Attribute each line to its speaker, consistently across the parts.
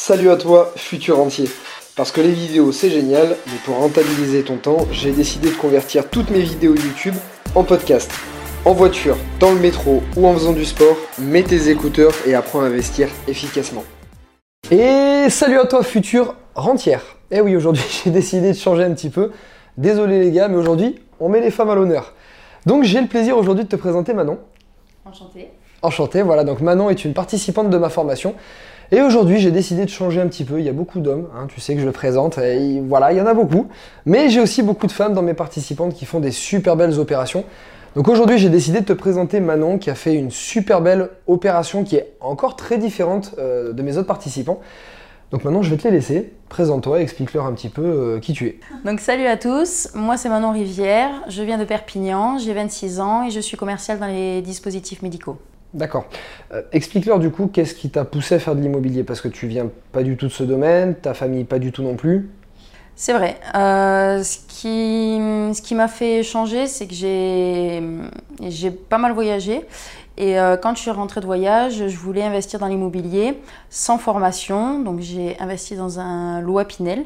Speaker 1: Salut à toi, futur entier. Parce que les vidéos c'est génial, mais pour rentabiliser ton temps, j'ai décidé de convertir toutes mes vidéos YouTube en podcast. En voiture, dans le métro ou en faisant du sport, mets tes écouteurs et apprends à investir efficacement. Et salut à toi futur rentière. Eh oui, aujourd'hui j'ai décidé de changer un petit peu. Désolé les gars, mais aujourd'hui on met les femmes à l'honneur. Donc j'ai le plaisir aujourd'hui de te présenter Manon.
Speaker 2: Enchantée.
Speaker 1: Enchanté, voilà, donc Manon est une participante de ma formation. Et aujourd'hui, j'ai décidé de changer un petit peu. Il y a beaucoup d'hommes, hein, tu sais que je le présente, et voilà, il y en a beaucoup. Mais j'ai aussi beaucoup de femmes dans mes participantes qui font des super belles opérations. Donc aujourd'hui, j'ai décidé de te présenter Manon qui a fait une super belle opération qui est encore très différente euh, de mes autres participants. Donc maintenant, je vais te les laisser. Présente-toi, explique-leur un petit peu euh, qui tu es.
Speaker 2: Donc salut à tous, moi c'est Manon Rivière, je viens de Perpignan, j'ai 26 ans et je suis commerciale dans les dispositifs médicaux.
Speaker 1: D'accord. Euh, explique-leur du coup qu'est-ce qui t'a poussé à faire de l'immobilier? Parce que tu viens pas du tout de ce domaine, ta famille pas du tout non plus.
Speaker 2: C'est vrai. Euh, ce qui, m'a fait changer, c'est que j'ai, j'ai pas mal voyagé. Et euh, quand je suis rentrée de voyage, je voulais investir dans l'immobilier sans formation. Donc j'ai investi dans un Loi Pinel.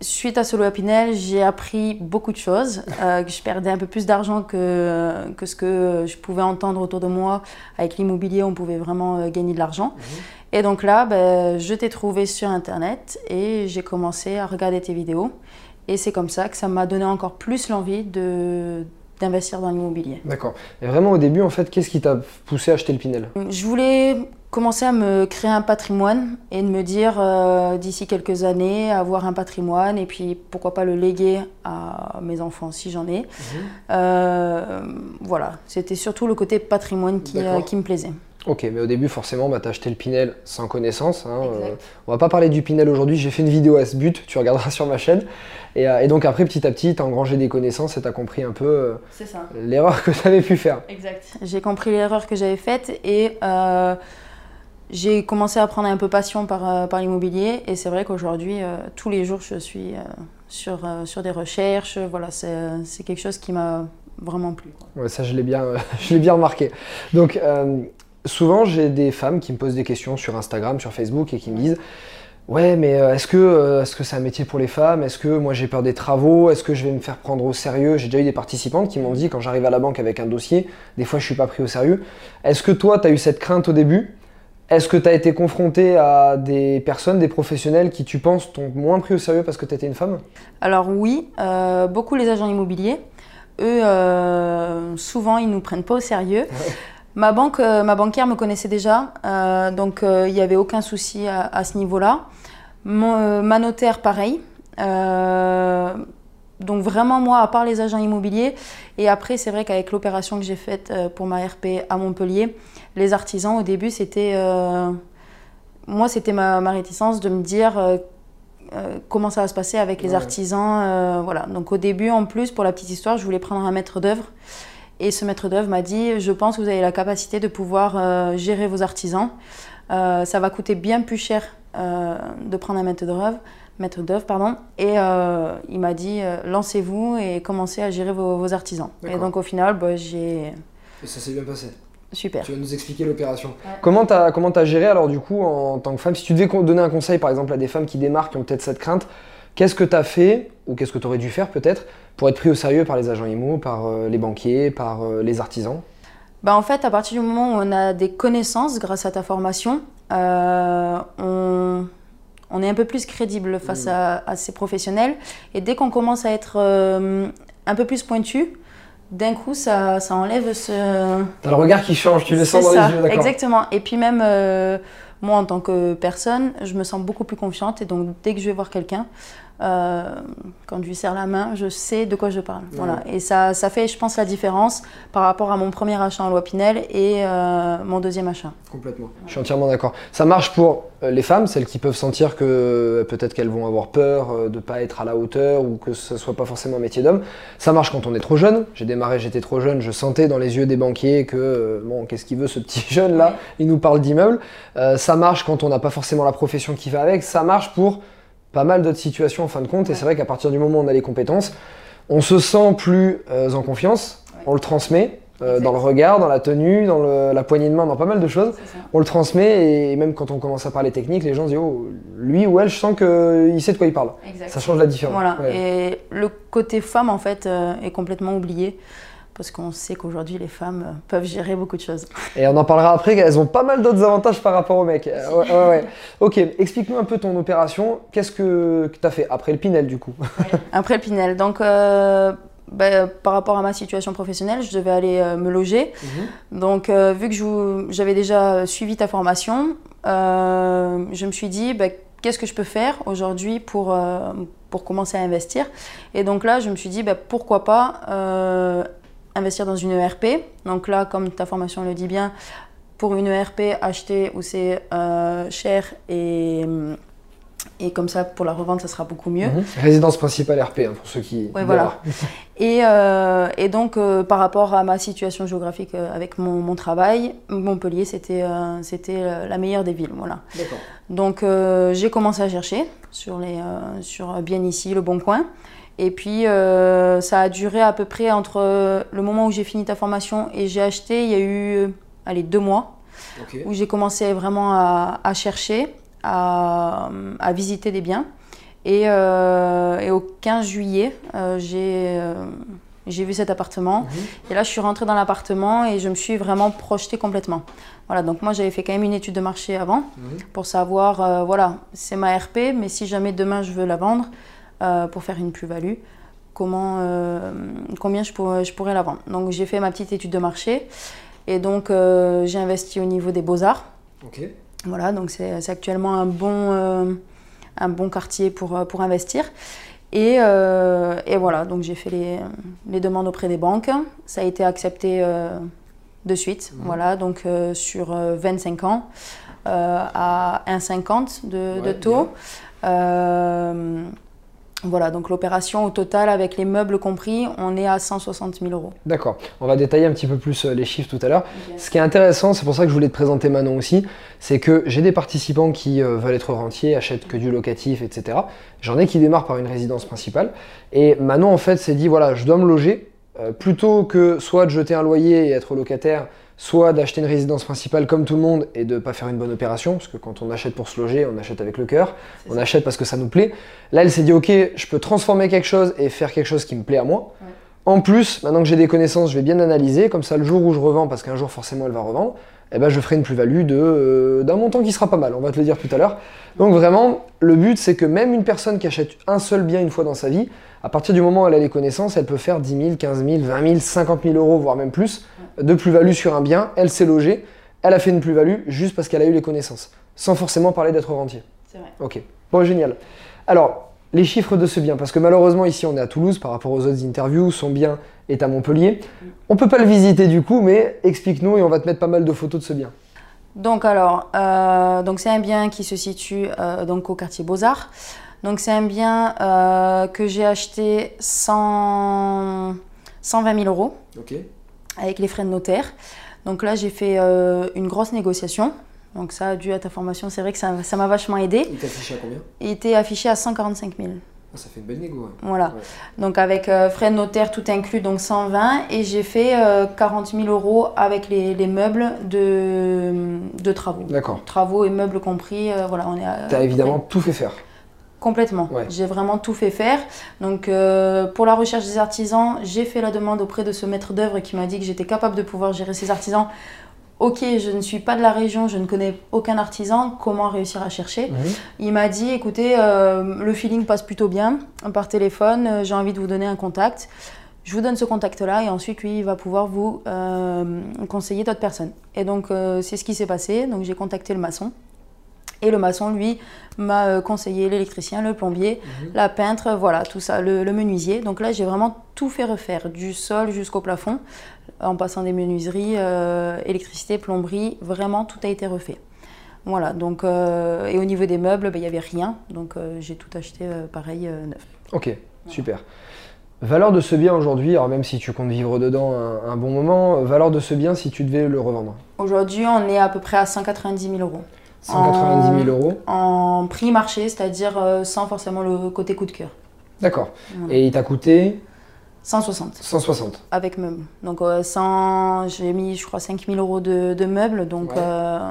Speaker 2: Euh, suite à Loi Pinel, j'ai appris beaucoup de choses. que je perdais un peu plus d'argent que, que ce que je pouvais entendre autour de moi. Avec l'immobilier, on pouvait vraiment gagner de l'argent. Mmh. Et donc là, ben, je t'ai trouvé sur Internet et j'ai commencé à regarder tes vidéos. Et c'est comme ça que ça m'a donné encore plus l'envie de d'investir dans l'immobilier.
Speaker 1: D'accord. Et vraiment au début, en fait, qu'est-ce qui t'a poussé à acheter le Pinel?
Speaker 2: Je voulais commencer à me créer un patrimoine et de me dire euh, d'ici quelques années avoir un patrimoine et puis pourquoi pas le léguer à mes enfants si j'en ai. Mhm. Euh, voilà, c'était surtout le côté patrimoine qui, euh, qui me plaisait.
Speaker 1: Ok, mais au début, forcément, bah, tu as acheté le Pinel sans connaissance. Hein, euh, on va pas parler du Pinel aujourd'hui, j'ai fait une vidéo à ce but, tu regarderas sur ma chaîne. Et, euh, donc après, petit à petit, tu as engrangé des connaissances et tu as compris un peu euh, l'erreur que tu avais pu faire.
Speaker 2: Exact. J'ai compris l'erreur que j'avais faite et j'ai commencé à prendre un peu passion par, par l'immobilier. Et c'est vrai qu'aujourd'hui, tous les jours, je suis sur, sur des recherches. Voilà, c'est quelque chose qui m'a vraiment plu.
Speaker 1: Ouais, ça, je l'ai bien, bien remarqué. Donc, souvent, j'ai des femmes qui me posent des questions sur Instagram, sur Facebook et qui me disent Ouais, mais euh, est-ce que euh, est-ce que c'est un métier pour les femmes? Est-ce que moi j'ai peur des travaux? Est-ce que je vais me faire prendre au sérieux? J'ai déjà eu des participantes qui m'ont dit quand j'arrive à la banque avec un dossier, des fois je suis pas pris au sérieux. Est-ce que toi tu as eu cette crainte au début? Est-ce que tu as été confronté à des personnes, des professionnels qui tu penses t'ont moins pris au sérieux parce que tu étais une femme?
Speaker 2: Alors oui, euh, beaucoup les agents immobiliers. Eux, souvent, ils nous prennent pas au sérieux. Ma, banque, euh, ma banquière me connaissait déjà, euh, donc euh, il n'y avait aucun souci à, ce niveau-là. ma notaire, pareil. donc vraiment, moi, à part les agents immobiliers, et après, c'est vrai qu'avec l'opération que j'ai faite pour ma RP à Montpellier, les artisans, au début, c'était... moi, c'était ma, ma, réticence de me dire... comment ça va se passer avec les artisans. voilà. Donc au début, en plus, pour la petite histoire, je voulais prendre un maître d'œuvre. Et ce maître d'œuvre m'a dit Je pense que vous avez la capacité de pouvoir euh, gérer vos artisans. Euh, ça va coûter bien plus cher euh, de prendre un maître d'œuvre. Maître d'œuvre, pardon. Et il m'a dit lancez-vous et commencez à gérer vos, artisans. Et donc au final, bah, j'ai.
Speaker 1: Et ça s'est bien passé.
Speaker 2: Super.
Speaker 1: Tu vas nous expliquer l'opération. Comment tu as, comment as géré alors du coup en tant que femme? Si tu devais donner un conseil par exemple à des femmes qui démarrent, qui ont peut-être cette crainte, Qu'est-ce que tu as fait, ou qu'est-ce que tu aurais dû faire peut-être, pour être pris au sérieux par les agents IMO, par euh, les banquiers, par euh, les artisans
Speaker 2: bah en fait, à partir du moment où on a des connaissances grâce à ta formation, euh, on, est un peu plus crédible face mmh. à, ces professionnels. Et dès qu'on commence à être un peu plus pointu, d'un coup, ça, ça, enlève ce.
Speaker 1: T'as le regard qui change, tu le sens dans les yeux, d'accord
Speaker 2: Exactement. Et puis même moi, en tant que personne, je me sens beaucoup plus confiante. Et donc, dès que je vais voir quelqu'un, euh, quand je lui serre la main, je sais de quoi je parle. Voilà. Et ça, ça fait, je pense, la différence par rapport à mon premier achat en loi Pinel et euh, mon deuxième achat.
Speaker 1: Complètement. Je suis entièrement d'accord. Ça marche pour euh, les femmes, celles qui peuvent sentir que peut-être qu'elles vont avoir peur de ne pas être à la hauteur ou que ce ne soit pas forcément un métier d'homme. Ça marche quand on est trop jeune. J'ai démarré, j'étais trop jeune, je sentais dans les yeux des banquiers que, bon, qu'est-ce qu'il veut ce petit jeune là Il nous parle d'immeuble. ça marche quand on n'a pas forcément la profession qui va avec. Ça marche pour pas mal d'autres situations en fin de compte. Et c'est vrai qu'à partir du moment où on a les compétences, on se sent plus euh, en confiance, on le transmet. euh, dans le regard, dans la tenue, dans le- la poignée de main, dans pas mal de choses. On le transmet et même quand on commence à parler technique, les gens se disent oh, lui ou elle, je sens qu'il sait de quoi il parle.
Speaker 2: Exact.
Speaker 1: Ça change la différence.
Speaker 2: Voilà.
Speaker 1: Ouais.
Speaker 2: Et le côté femme, en fait, euh, est complètement oublié. Parce qu'on sait qu'aujourd'hui, les femmes euh, peuvent gérer beaucoup de choses.
Speaker 1: Et on en parlera après, elles ont pas mal d'autres avantages par rapport aux mecs. Euh, ouais, ouais, ouais. Ok, explique-nous un peu ton opération. Qu'est-ce que tu as fait après le Pinel du coup
Speaker 2: Après le Pinel, donc euh, bah, par rapport à ma situation professionnelle, je devais aller euh, me loger. Donc, euh, vu que j'avais déjà suivi ta formation, je me suis dit, bah, qu'est-ce que je peux faire aujourd'hui pour, pour commencer à investir? Et donc là, je me suis dit, bah, pourquoi pas euh, investir dans une ERP Donc là, comme ta formation le dit bien, pour une ERP, acheter où c'est euh, cher et, et comme ça, pour la revente, ça sera beaucoup mieux.
Speaker 1: Mhm. Résidence principale RP, hein, pour ceux qui.
Speaker 2: Ouais, voilà. Et, euh, et donc, euh, par rapport à ma situation géographique avec mon, mon travail, Montpellier, c'était c'était la meilleure des villes. Voilà. Donc, j'ai commencé à chercher sur, les, sur bien ici, le bon coin. Et puis, euh, ça a duré à peu près entre euh, le moment où j'ai fini ta formation et j'ai acheté, il y a eu, euh, allez, deux mois où j'ai commencé vraiment à, à chercher, à, à visiter des biens. Et, euh, et au 15 juillet, euh, j'ai j'ai vu cet appartement. Et là, je suis rentrée dans l'appartement et je me suis vraiment projetée complètement. Voilà, donc moi, j'avais fait quand même une étude de marché avant pour savoir, voilà, c'est ma RP, mais si jamais demain je veux la vendre euh, pour faire une plus-value, comment, euh, combien je pourrais, je pourrais la vendre. Donc j'ai fait ma petite étude de marché et donc euh, j'ai investi au niveau des beaux-arts.
Speaker 1: Ok.
Speaker 2: Voilà, donc c'est actuellement un bon, un bon quartier pour, pour investir. Et, et voilà, donc j'ai fait les, les demandes auprès des banques. Ça a été accepté de suite, voilà, donc sur euh, 25 ans euh, à 1,50 de, de taux. Euh, voilà, donc l'opération au total, avec les meubles compris, on est à 160 000 euros.
Speaker 1: D'accord. On va détailler un petit peu plus euh, les chiffres tout à l'heure. Ce qui est intéressant, c'est pour ça que je voulais te présenter Manon aussi, c'est que j'ai des participants qui euh, veulent être rentiers, achètent que du locatif, etc. J'en ai qui démarrent par une résidence principale. Et Manon, en fait, s'est dit voilà, je dois me loger. Euh, plutôt que soit de jeter un loyer et être locataire, soit d'acheter une résidence principale comme tout le monde et de pas faire une bonne opération, parce que quand on achète pour se loger, on achète avec le cœur, on
Speaker 2: ça.
Speaker 1: achète parce que ça nous plaît. Là, elle s'est dit ok, je peux transformer quelque chose et faire quelque chose qui me plaît à moi.
Speaker 2: Ouais.
Speaker 1: En plus, maintenant que j'ai des connaissances, je vais bien analyser, comme ça le jour où je revends, parce qu'un jour forcément elle va revendre, eh ben, je ferai une plus-value de, euh, d'un montant qui sera pas mal, on va te le dire tout à l'heure. Donc vraiment, le but c'est que même une personne qui achète un seul bien une fois dans sa vie, à partir du moment où elle a les connaissances, elle peut faire 10 000, 15 000, 20 000, 50 000 euros, voire même plus, de plus-value sur un bien, elle s'est logée, elle a fait une plus-value juste parce qu'elle a eu les connaissances, sans forcément parler d'être rentier.
Speaker 2: C'est vrai.
Speaker 1: Ok, bon, génial. Alors, les chiffres de ce bien, parce que malheureusement, ici, on est à Toulouse par rapport aux autres interviews, son bien est à Montpellier. On peut pas le visiter du coup, mais explique-nous et on va te mettre pas mal de photos de ce bien.
Speaker 2: Donc alors, euh, donc c'est un bien qui se situe euh, donc au quartier Beaux-Arts. Donc c'est un bien euh, que j'ai acheté 100, 120 000 euros avec les frais de notaire. Donc là j'ai fait une grosse négociation. Donc ça, dû à ta formation, c'est vrai que ça ça m'a vachement aidé.
Speaker 1: Il t'affiche à combien?
Speaker 2: Il était affiché à 145 000.
Speaker 1: Ça fait une belle négo.
Speaker 2: Voilà.
Speaker 1: Ouais.
Speaker 2: Donc avec euh, frais de notaire tout inclus, donc 120. Et j'ai fait euh, 40 000 euros avec les, les meubles de, de travaux.
Speaker 1: D'accord.
Speaker 2: Travaux et meubles compris. euh, voilà, on est
Speaker 1: T'as évidemment tout fait faire.
Speaker 2: Complètement.
Speaker 1: Ouais.
Speaker 2: J'ai vraiment tout fait faire. Donc, euh, pour la recherche des artisans, j'ai fait la demande auprès de ce maître d'œuvre qui m'a dit que j'étais capable de pouvoir gérer ces artisans. Ok, je ne suis pas de la région, je ne connais aucun artisan, comment réussir à chercher? Il m'a dit écoutez, euh, le feeling passe plutôt bien par téléphone, euh, j'ai envie de vous donner un contact. Je vous donne ce contact-là et ensuite, lui, il va pouvoir vous euh, conseiller d'autres personnes. Et donc, euh, c'est ce qui s'est passé. Donc, j'ai contacté le maçon. Et le maçon, lui, m'a euh, conseillé l'électricien, le plombier,
Speaker 1: Mhm.
Speaker 2: la peintre, voilà, tout ça, le, le menuisier. Donc là, j'ai vraiment tout fait refaire, du sol jusqu'au plafond, en passant des menuiseries, euh, électricité, plomberie, vraiment tout a été refait. Voilà, donc, euh, et au niveau des meubles, ben, il n'y avait rien, donc euh, j'ai tout acheté pareil, neuf.
Speaker 1: Ok, super. Valeur de ce bien aujourd'hui, alors même si tu comptes vivre dedans un, un bon moment, valeur de ce bien si tu devais le revendre?
Speaker 2: Aujourd'hui, on est à peu près à 190 000 euros
Speaker 1: 190 000 euros.
Speaker 2: en prix marché, c'est-à-dire euh, sans forcément le côté coup de cœur.
Speaker 1: D'accord.
Speaker 2: Voilà.
Speaker 1: Et il t'a coûté
Speaker 2: 160.
Speaker 1: 160.
Speaker 2: Avec meubles. Donc, euh, 100 j'ai mis, je crois, 5000 euros de, de meubles. Donc,
Speaker 1: Ouais.
Speaker 2: euh,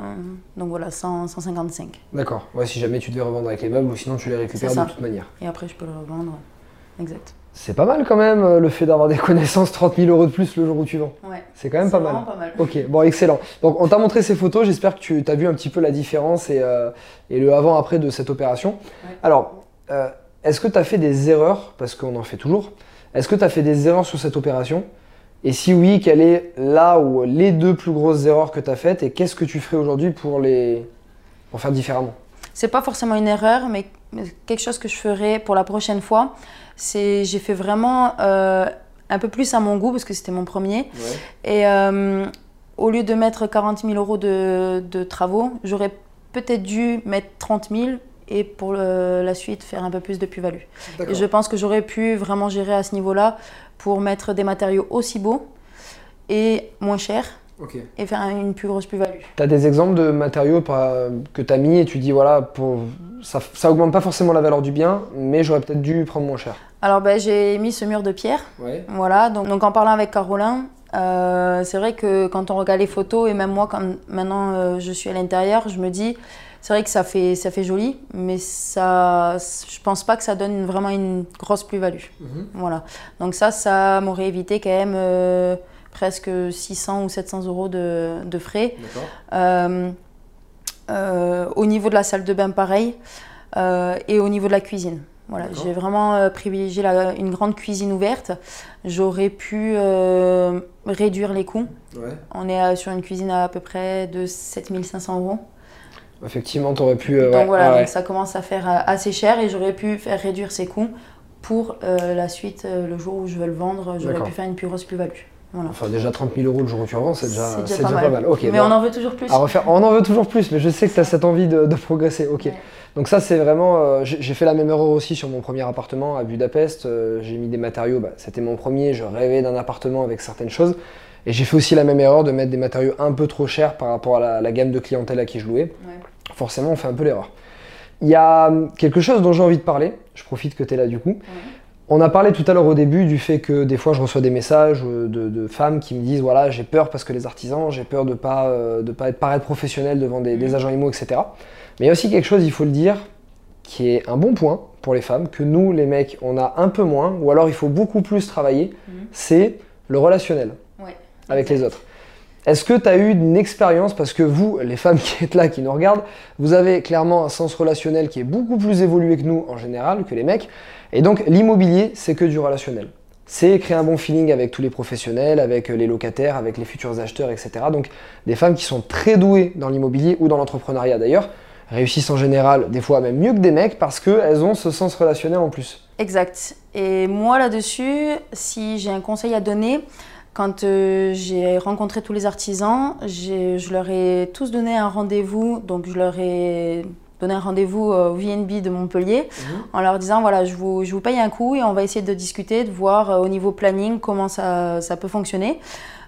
Speaker 2: donc voilà, 100, 155.
Speaker 1: D'accord. Ouais, si jamais tu devais revendre avec les meubles ou sinon tu les récupères de toute manière.
Speaker 2: Et après, je peux le revendre. Exact.
Speaker 1: C'est pas mal quand même euh, le fait d'avoir des connaissances 30 000 euros de plus le jour où tu vends.
Speaker 2: Ouais.
Speaker 1: C'est quand même pas mal.
Speaker 2: vraiment pas mal.
Speaker 1: Ok, bon, excellent. Donc, on t'a montré ces photos. J'espère que tu as vu un petit peu la différence et, euh, et le avant-après de cette opération.
Speaker 2: Ouais.
Speaker 1: Alors, euh, est-ce que tu as fait des erreurs Parce qu'on en fait toujours. Est-ce que tu as fait des erreurs sur cette opération? Et si oui, quelle est là ou les deux plus grosses erreurs que tu as faites Et qu'est-ce que tu ferais aujourd'hui pour, les... pour faire différemment?
Speaker 2: C'est pas forcément une erreur, mais quelque chose que je ferai pour la prochaine fois, c'est j'ai fait vraiment euh, un peu plus à mon goût parce que c'était mon premier. Et euh, au lieu de mettre 40 000 euros de, de travaux, j'aurais peut-être dû mettre 30 000 et pour le- la suite faire un peu plus de plus-value. Et je pense que j'aurais pu vraiment gérer à ce niveau-là pour mettre des matériaux aussi beaux et moins chers Et faire une plus grosse plus-value.
Speaker 1: Tu as des exemples de matériaux que tu as mis et tu dis voilà, pour... ça, ça augmente pas forcément la valeur du bien, mais j'aurais peut-être dû prendre moins cher.
Speaker 2: Alors ben, j'ai mis ce mur de pierre
Speaker 1: Ouais.
Speaker 2: Voilà, donc, donc en parlant avec Carolin, euh, c'est vrai que quand on regarde les photos, et même moi, quand maintenant euh, je suis à l'intérieur, je me dis, c'est vrai que ça fait, ça fait joli, mais ça, je pense pas que ça donne vraiment une grosse plus-value. Voilà, donc ça, ça m'aurait évité quand même euh, presque 600 ou 700 euros de, de frais. Euh, euh, au niveau de la salle de bain, pareil. euh, et au niveau de la cuisine. Voilà, j'ai vraiment euh, privilégié la- une grande cuisine ouverte. J'aurais pu euh, réduire les coûts.
Speaker 1: Ouais.
Speaker 2: On est sur une cuisine à, à peu près de 7500 euros.
Speaker 1: Effectivement, tu aurais pu. euh,
Speaker 2: donc
Speaker 1: ouais,
Speaker 2: voilà,
Speaker 1: ouais,
Speaker 2: donc ça commence à faire assez cher et j'aurais pu faire réduire ces coûts pour la suite, le jour où je veux le vendre, j'aurais pu faire une plus grosse plus-value. Voilà.
Speaker 1: Enfin, déjà 30 000 euros le jour où tu c'est déjà,
Speaker 2: C'est déjà pas
Speaker 1: déjà
Speaker 2: mal.
Speaker 1: Ok,
Speaker 2: Mais
Speaker 1: bon.
Speaker 2: on en veut toujours plus.
Speaker 1: À refaire. On en veut toujours plus, mais je sais que tu as cette envie de, de progresser. Ok.
Speaker 2: Ouais.
Speaker 1: Donc, ça, c'est vraiment. euh, j'ai fait la même erreur aussi sur mon premier appartement à Budapest. Euh, j'ai mis des matériaux. bah, C'était mon premier. Je rêvais d'un appartement avec certaines choses. Et j'ai fait aussi la même erreur de mettre des matériaux un peu trop chers par rapport à la, la gamme de clientèle à qui je louais.
Speaker 2: Ouais.
Speaker 1: Forcément, on fait un peu l'erreur. Il y a hum, quelque chose dont j'ai envie de parler. Je profite que tu es là du coup. On a parlé tout à l'heure au début du fait que des fois je reçois des messages euh, de, de femmes qui me disent voilà j'ai peur parce que les artisans, j'ai peur de pas euh, de pas être paraître professionnel devant des, des agents IMO etc. Mais il y a aussi quelque chose il faut le dire qui est un bon point pour les femmes que nous les mecs on a un peu moins ou alors il faut beaucoup plus travailler,
Speaker 2: Mhm.
Speaker 1: c'est le relationnel
Speaker 2: Ouais.
Speaker 1: avec les autres. Est-ce que tu as eu une expérience, parce que vous, les femmes qui êtes là, qui nous regardent, vous avez clairement un sens relationnel qui est beaucoup plus évolué que nous en général, que les mecs, et donc l'immobilier, c'est que du relationnel. C'est créer un bon feeling avec tous les professionnels, avec les locataires, avec les futurs acheteurs, etc. Donc des femmes qui sont très douées dans l'immobilier ou dans l'entrepreneuriat d'ailleurs, réussissent en général des fois même mieux que des mecs parce qu'elles ont ce sens relationnel en plus.
Speaker 2: Exact. Et moi là-dessus, si j'ai un conseil à donner, quand euh, j'ai rencontré tous les artisans, je leur ai tous donné un rendez-vous. Donc je leur ai donné un rendez-vous euh, au VNB de Montpellier en leur disant voilà, je vous, je vous paye un coup et on va essayer de discuter, de voir euh, au niveau planning comment ça, ça peut fonctionner.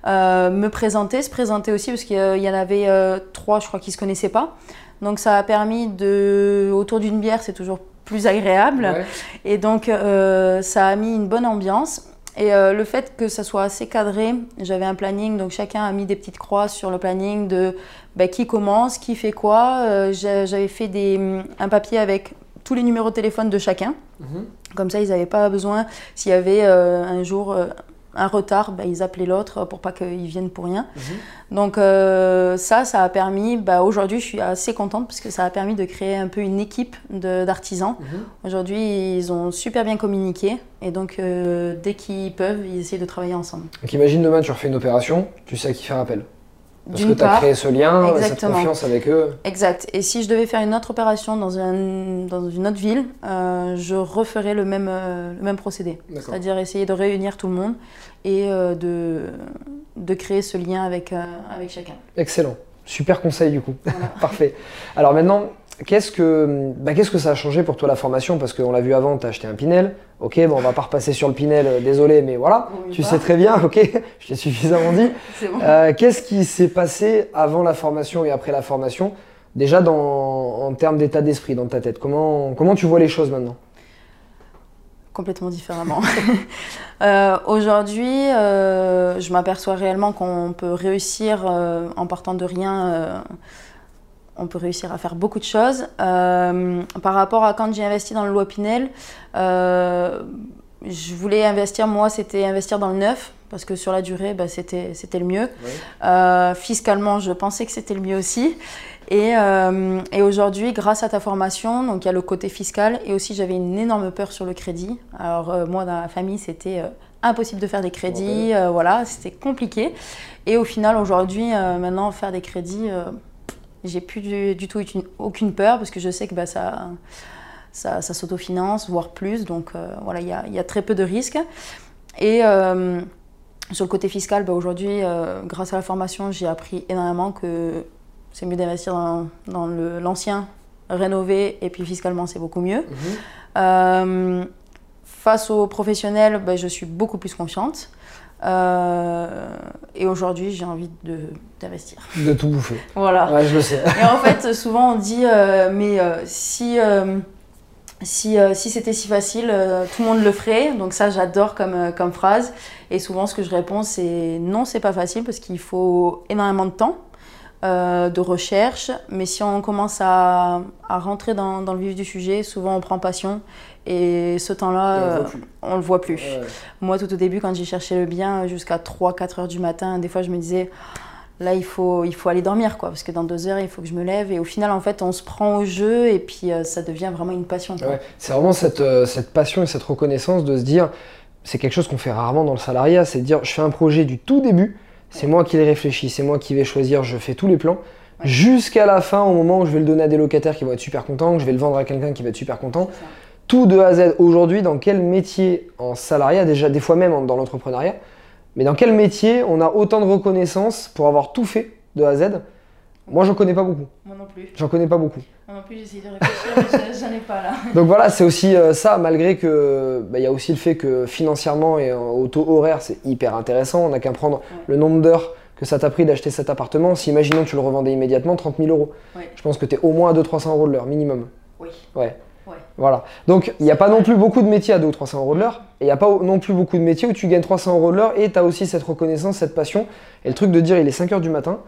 Speaker 2: Euh, me présenter, se présenter aussi parce qu'il y en avait euh, trois, je crois, qui se connaissaient pas. Donc ça a permis de, autour d'une bière, c'est toujours plus agréable.
Speaker 1: Ouais.
Speaker 2: Et donc, ça a mis une bonne ambiance. Et euh, le fait que ça soit assez cadré, j'avais un planning, donc chacun a mis des petites croix sur le planning de bah, qui commence, qui fait quoi. Euh, j'a- J'avais fait des, un papier avec tous les numéros de téléphone de chacun.
Speaker 1: Mhm.
Speaker 2: Comme ça, ils n'avaient pas besoin, s'il y avait euh, un jour un retard, bah, ils appelaient l'autre pour pas qu'ils viennent pour rien.
Speaker 1: Mhm.
Speaker 2: Donc euh, ça, ça a permis, bah, aujourd'hui je suis assez contente parce que ça a permis de créer un peu une équipe d'artisans.
Speaker 1: Mhm.
Speaker 2: Aujourd'hui, ils ont super bien communiqué et donc euh, dès qu'ils peuvent, ils essaient de travailler ensemble.
Speaker 1: Donc imagine demain tu refais une opération, tu sais à qui faire appel. Parce que tu as
Speaker 2: part,
Speaker 1: créé ce lien, cette
Speaker 2: exactement.
Speaker 1: confiance avec eux.
Speaker 2: exact. Et si je devais faire une autre opération dans, un- dans une autre ville, euh, je referais le même, euh, le même procédé. C'est-à-dire essayer de réunir tout le monde et euh, de, de créer ce lien avec, avec chacun.
Speaker 1: Excellent. Super conseil du coup.
Speaker 2: Voilà.
Speaker 1: Parfait. Alors maintenant, qu'est-ce que, bah, qu'est-ce que ça a changé pour toi la formation? Parce qu'on l'a vu avant, tu as acheté un Pinel. Ok, bon, on va pas repasser sur le Pinel, euh, désolé, mais voilà. Tu sais très bien, ok, je t'ai suffisamment dit.
Speaker 2: Bon.
Speaker 1: Euh, qu'est-ce qui s'est passé avant la formation et après la formation Déjà dans, en termes d'état d'esprit dans ta tête, comment, comment tu vois les choses maintenant?
Speaker 2: Complètement différemment. Euh, aujourd'hui, je m'aperçois réellement qu'on peut réussir en partant de rien. On peut réussir à faire beaucoup de choses. par rapport à quand j'ai investi dans le loi Pinel, je voulais investir, moi, c'était investir dans le neuf, parce que sur la durée, bah, c'était le mieux. fiscalement, je pensais que c'était le mieux aussi. Euh, et, aujourd'hui, grâce à ta formation, donc il y a le côté fiscal et aussi j'avais une énorme peur sur le crédit. Alors euh, moi, dans la famille, c'était euh, impossible de faire des crédits, voilà, c'était compliqué. Et au final, aujourd'hui, maintenant, faire des crédits, j'ai plus du, tout aucune peur parce que je sais que bah, ça, ça, s'autofinance, voire plus. Donc voilà, il y a, très peu de risques. Et sur le côté fiscal, bah, aujourd'hui, grâce à la formation, j'ai appris énormément que c'est mieux d'investir dans, l'ancien, rénové, et puis fiscalement, c'est beaucoup mieux. Mhm. Euh, face aux professionnels, ben, je suis beaucoup plus confiante. Euh, et aujourd'hui, j'ai envie d'investir.
Speaker 1: De, tout bouffer.
Speaker 2: Voilà.
Speaker 1: Ouais, je le sais.
Speaker 2: Et en fait, souvent on dit, euh, mais si, si, si c'était si facile, tout le monde le ferait. Donc ça, j'adore comme, comme phrase. Et souvent, ce que je réponds, c'est non, c'est pas facile parce qu'il faut énormément de temps. Euh, de recherche, mais si on commence à, rentrer dans, le vif du sujet, souvent on prend passion et ce temps-là, on, le voit plus. Moi, tout au début, quand j'ai cherché le bien jusqu'à 3-4 heures du matin, des fois je me disais, là il faut, il faut aller dormir, quoi, parce que dans deux heures il faut que je me lève. Et au final, en fait, on se prend au jeu et puis euh, ça devient vraiment une passion.
Speaker 1: C'est vraiment cette, euh, cette passion et cette reconnaissance de se dire, c'est quelque chose qu'on fait rarement dans le salariat, c'est de dire, je fais un projet du tout début c'est moi qui les réfléchis, c'est moi qui vais choisir, je fais tous les plans. Jusqu'à la fin, au moment où je vais le donner à des locataires qui vont être super contents, que je vais le vendre à quelqu'un qui va être super content. Tout de A à Z. Aujourd'hui, dans quel métier en salariat, déjà des fois même dans l'entrepreneuriat, mais dans quel métier on a autant de reconnaissance pour avoir tout fait de A à Z moi, j'en connais pas beaucoup.
Speaker 2: Moi non plus.
Speaker 1: J'en connais pas beaucoup.
Speaker 2: Moi non plus, j'essaie de réfléchir, mais j'en ai pas là.
Speaker 1: Donc voilà, c'est aussi euh, ça, malgré que bah, il y a aussi le fait que financièrement et au taux horaire, c'est hyper intéressant. On n'a qu'à prendre le nombre d'heures que ça t'a pris d'acheter cet appartement. Si imaginons que tu le revendais immédiatement, 30 000 euros. Je pense que tu es au moins à 200-300 euros de l'heure, minimum.
Speaker 2: Oui.
Speaker 1: Ouais. Voilà. Donc, il n'y a pas non plus beaucoup de métiers à 2 ou 300 euros de l'heure. Et il n'y a pas non plus beaucoup de métiers où tu gagnes 300 euros de l'heure et tu as aussi cette reconnaissance, cette passion. Et le truc de dire, il est 5 heures du matin,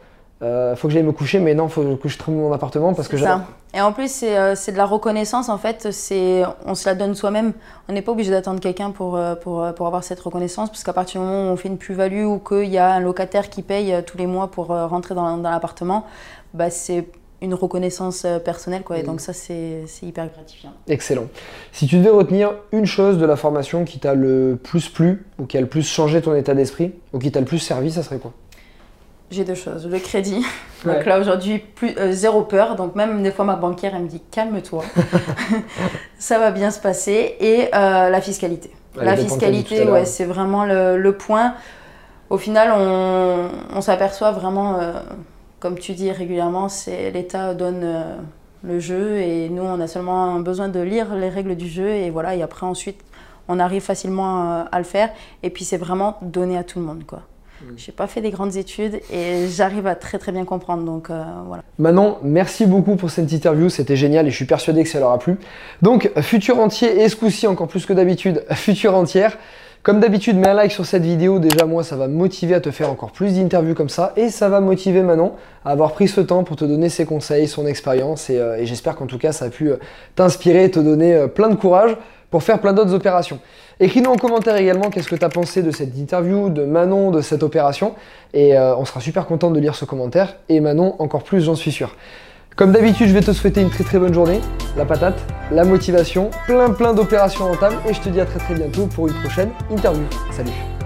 Speaker 1: euh, faut que j'aille me coucher, mais non, faut que je trouve mon appartement parce que
Speaker 2: j'adore. Et en plus, euh, c'est de la reconnaissance, en fait, on se la donne soi-même. On n'est pas obligé d'attendre quelqu'un pour, euh, pour, pour, avoir cette reconnaissance, parce qu'à partir du moment où on fait une plus-value ou qu'il y a un locataire qui paye tous les mois pour rentrer dans, dans l'appartement, bah, c'est une reconnaissance personnelle, quoi. Et donc ça, c'est hyper gratifiant.
Speaker 1: Excellent. Si tu devais retenir une chose de la formation qui t'a le plus plu, ou qui a le plus changé ton état d'esprit, ou qui t'a le plus servi, ça serait quoi?
Speaker 2: J'ai deux choses. Le crédit. Donc là, aujourd'hui, plus euh, zéro peur. Donc même des fois, ma banquière, elle me dit calme-toi. ça va bien se passer. Et euh, la fiscalité. la fiscalité, ouais, c'est vraiment le, point. Au final, on, s'aperçoit vraiment, euh, comme tu dis régulièrement, c'est l'État donne le jeu et nous, on a seulement besoin de lire les règles du jeu et voilà. Et après, ensuite, on arrive facilement à le faire. Et puis, c'est vraiment donné à tout le monde, quoi. Mm. Je n'ai pas fait des grandes études et j'arrive à très très bien comprendre. Donc euh, voilà.
Speaker 1: Manon, merci beaucoup pour cette interview. C'était génial et je suis persuadé que ça leur a plu. Donc, futur entier et ce coup-ci, encore plus que d'habitude, futur entière. Comme d'habitude, mets un like sur cette vidéo. Déjà, moi, ça va me motiver à te faire encore plus d'interviews comme ça. Et ça va motiver Manon à avoir pris ce temps pour te donner ses conseils, son expérience. Et, euh, j'espère qu'en tout cas, ça a pu euh, t'inspirer, te donner plein de courage pour faire plein d'autres opérations. Écris-nous en commentaire également qu'est-ce que tu as pensé de cette interview, de Manon, de cette opération. Et euh, on sera super content de lire ce commentaire. Et Manon, encore plus, j'en suis sûr. Comme d'habitude, je vais te souhaiter une très très bonne journée. La patate, la motivation, plein plein d'opérations rentables. Et je te dis à très très bientôt pour une prochaine interview. Salut